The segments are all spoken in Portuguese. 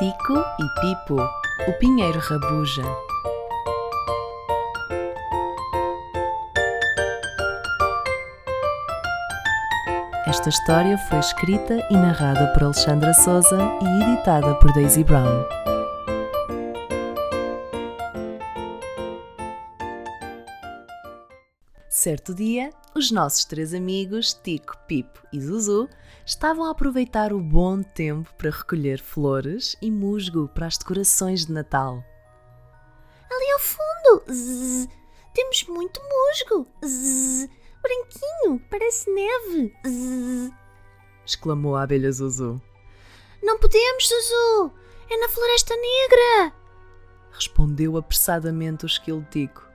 Tico e Pipo, o pinheiro rabuja. Esta história foi escrita e narrada por Alexandra Souza e editada por Daisy Brown. Certo dia, os nossos três amigos, Tico, Pipo e Zuzu, estavam a aproveitar o bom tempo para recolher flores e musgo para as decorações de Natal. Ali ao fundo, zzz, temos muito musgo. Zzz, branquinho, parece neve. Zzz. exclamou a abelha Zuzu. Não podemos, Zuzu. É na Floresta Negra. Respondeu apressadamente o esquilo Tico.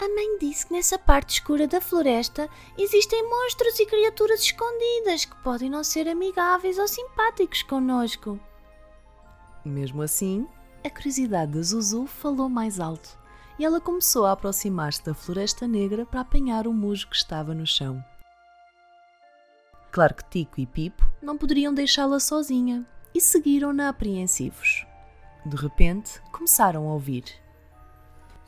A mãe disse que nessa parte escura da floresta existem monstros e criaturas escondidas que podem não ser amigáveis ou simpáticos connosco. Mesmo assim, a curiosidade da Zuzu falou mais alto e ela começou a aproximar-se da Floresta Negra para apanhar o musgo que estava no chão. Claro que Tico e Pipo não poderiam deixá-la sozinha e seguiram-na apreensivos. De repente, começaram a ouvir.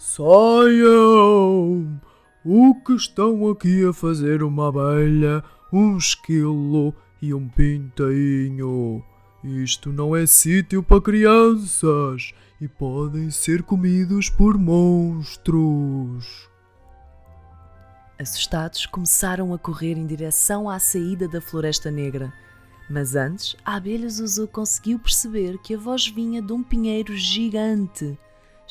Saiam! O que estão aqui a fazer uma abelha, um esquilo e um pintainho? Isto não é sítio para crianças e podem ser comidos por monstros. Assustados, começaram a correr em direção à saída da Floresta Negra. Mas antes, a abelha Zuzu conseguiu perceber que a voz vinha de um pinheiro gigante,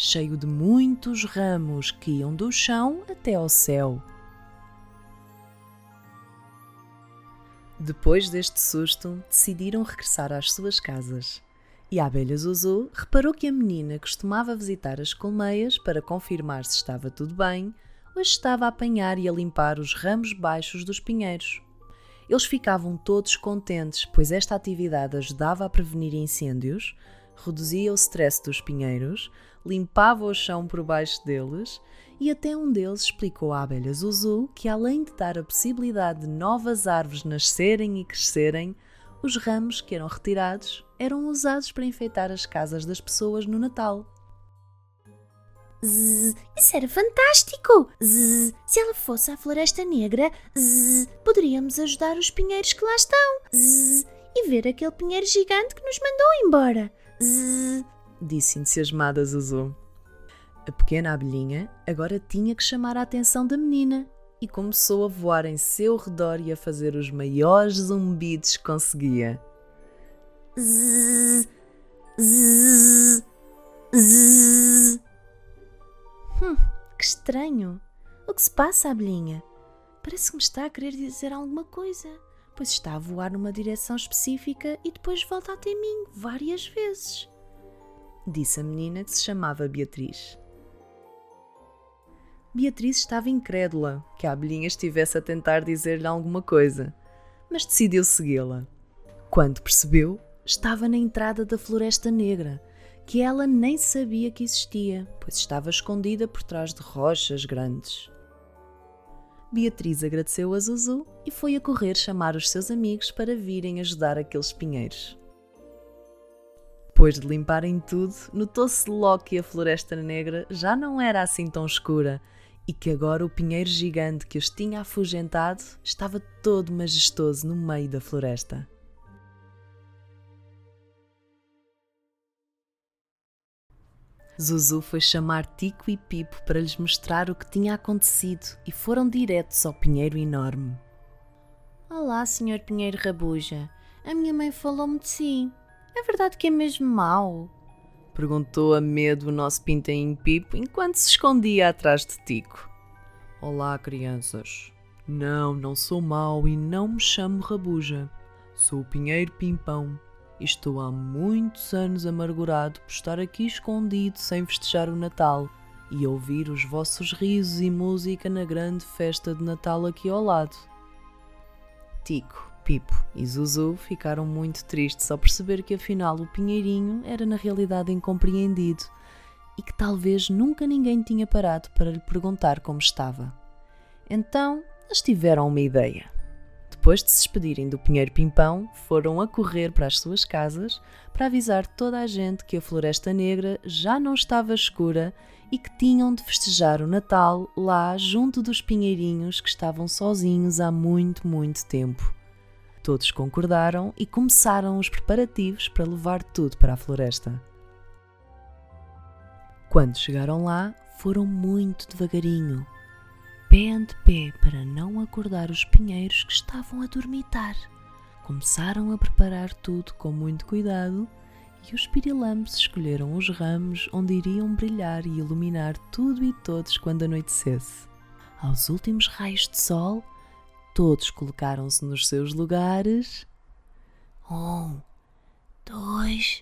cheio de muitos ramos que iam do chão até ao céu. Depois deste susto, decidiram regressar às suas casas. E a abelha Zuzu reparou que a menina costumava visitar as colmeias para confirmar se estava tudo bem, hoje estava a apanhar e a limpar os ramos baixos dos pinheiros. Eles ficavam todos contentes, pois esta atividade ajudava a prevenir incêndios, reduzia o stress dos pinheiros, limpava o chão por baixo deles e até um deles explicou à abelha Zuzu que, além de dar a possibilidade de novas árvores nascerem e crescerem, os ramos que eram retirados eram usados para enfeitar as casas das pessoas no Natal. Zzz, isso era fantástico! Zzz, se ela fosse à Floresta Negra, zzz, poderíamos ajudar os pinheiros que lá estão zzz, e ver aquele pinheiro gigante que nos mandou embora. Zzz. Disse entusiasmada Zuzu. A pequena abelhinha agora tinha que chamar a atenção da menina e começou a voar em seu redor e a fazer os maiores zumbidos que conseguia. Hum, que estranho. O que se passa, abelhinha? Parece que me está a querer dizer alguma coisa, pois está a voar numa direção específica e depois volta até mim várias vezes. Disse a menina que se chamava Beatriz. Beatriz estava incrédula que a abelhinha estivesse a tentar dizer-lhe alguma coisa, mas decidiu segui-la. Quando percebeu, estava na entrada da Floresta Negra, que ela nem sabia que existia, pois estava escondida por trás de rochas grandes. Beatriz agradeceu a Zuzu e foi a correr chamar os seus amigos para virem ajudar aqueles pinheiros. Depois de limparem tudo, notou-se logo que a Floresta Negra já não era assim tão escura e que agora o pinheiro gigante que os tinha afugentado estava todo majestoso no meio da floresta. Zuzu foi chamar Tico e Pipo para lhes mostrar o que tinha acontecido e foram diretos ao pinheiro enorme. Olá, Sr. Pinheiro Rabuja. A minha mãe falou-me de si. É verdade que é mesmo mau? Perguntou a medo o nosso pintainho Pipo enquanto se escondia atrás de Tico. Olá, crianças. Não, não sou mau e não me chamo Rabuja. Sou o Pinheiro Pimpão e estou há muitos anos amargurado por estar aqui escondido sem festejar o Natal e ouvir os vossos risos e música na grande festa de Natal aqui ao lado. Tico, Pipo e Zuzu ficaram muito tristes ao perceber que afinal o Pinheirinho era na realidade incompreendido e que talvez nunca ninguém tinha parado para lhe perguntar como estava. Então eles tiveram uma ideia. Depois de se despedirem do Pinheiro Pimpão, foram a correr para as suas casas para avisar toda a gente que a Floresta Negra já não estava escura e que tinham de festejar o Natal lá junto dos pinheirinhos que estavam sozinhos há muito, muito tempo. Todos concordaram e começaram os preparativos para levar tudo para a floresta. Quando chegaram lá, foram muito devagarinho, pé ante pé, para não acordar os pinheiros que estavam a dormitar. Começaram a preparar tudo com muito cuidado e os pirilampos escolheram os ramos onde iriam brilhar e iluminar tudo e todos quando anoitecesse. Aos últimos raios de sol, todos colocaram-se nos seus lugares. Um, dois,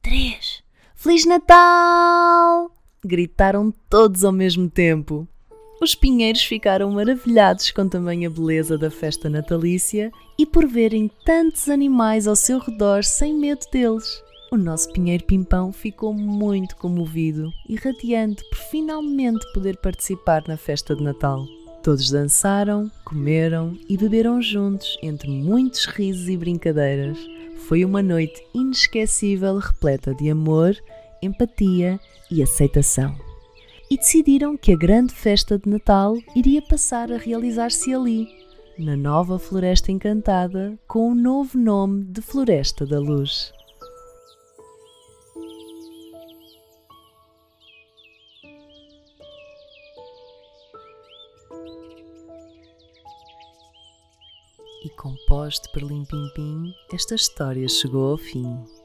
três. Feliz Natal! Gritaram todos ao mesmo tempo. Os pinheiros ficaram maravilhados com tamanha beleza da festa natalícia e por verem tantos animais ao seu redor sem medo deles. O nosso pinheiro Pimpão ficou muito comovido e radiante por finalmente poder participar na festa de Natal. Todos dançaram, comeram e beberam juntos entre muitos risos e brincadeiras. Foi uma noite inesquecível, repleta de amor, empatia e aceitação. E decidiram que a grande festa de Natal iria passar a realizar-se ali, na nova Floresta Encantada, com o novo nome de Floresta da Luz. E composto por Lim Pim Pim, esta história chegou ao fim.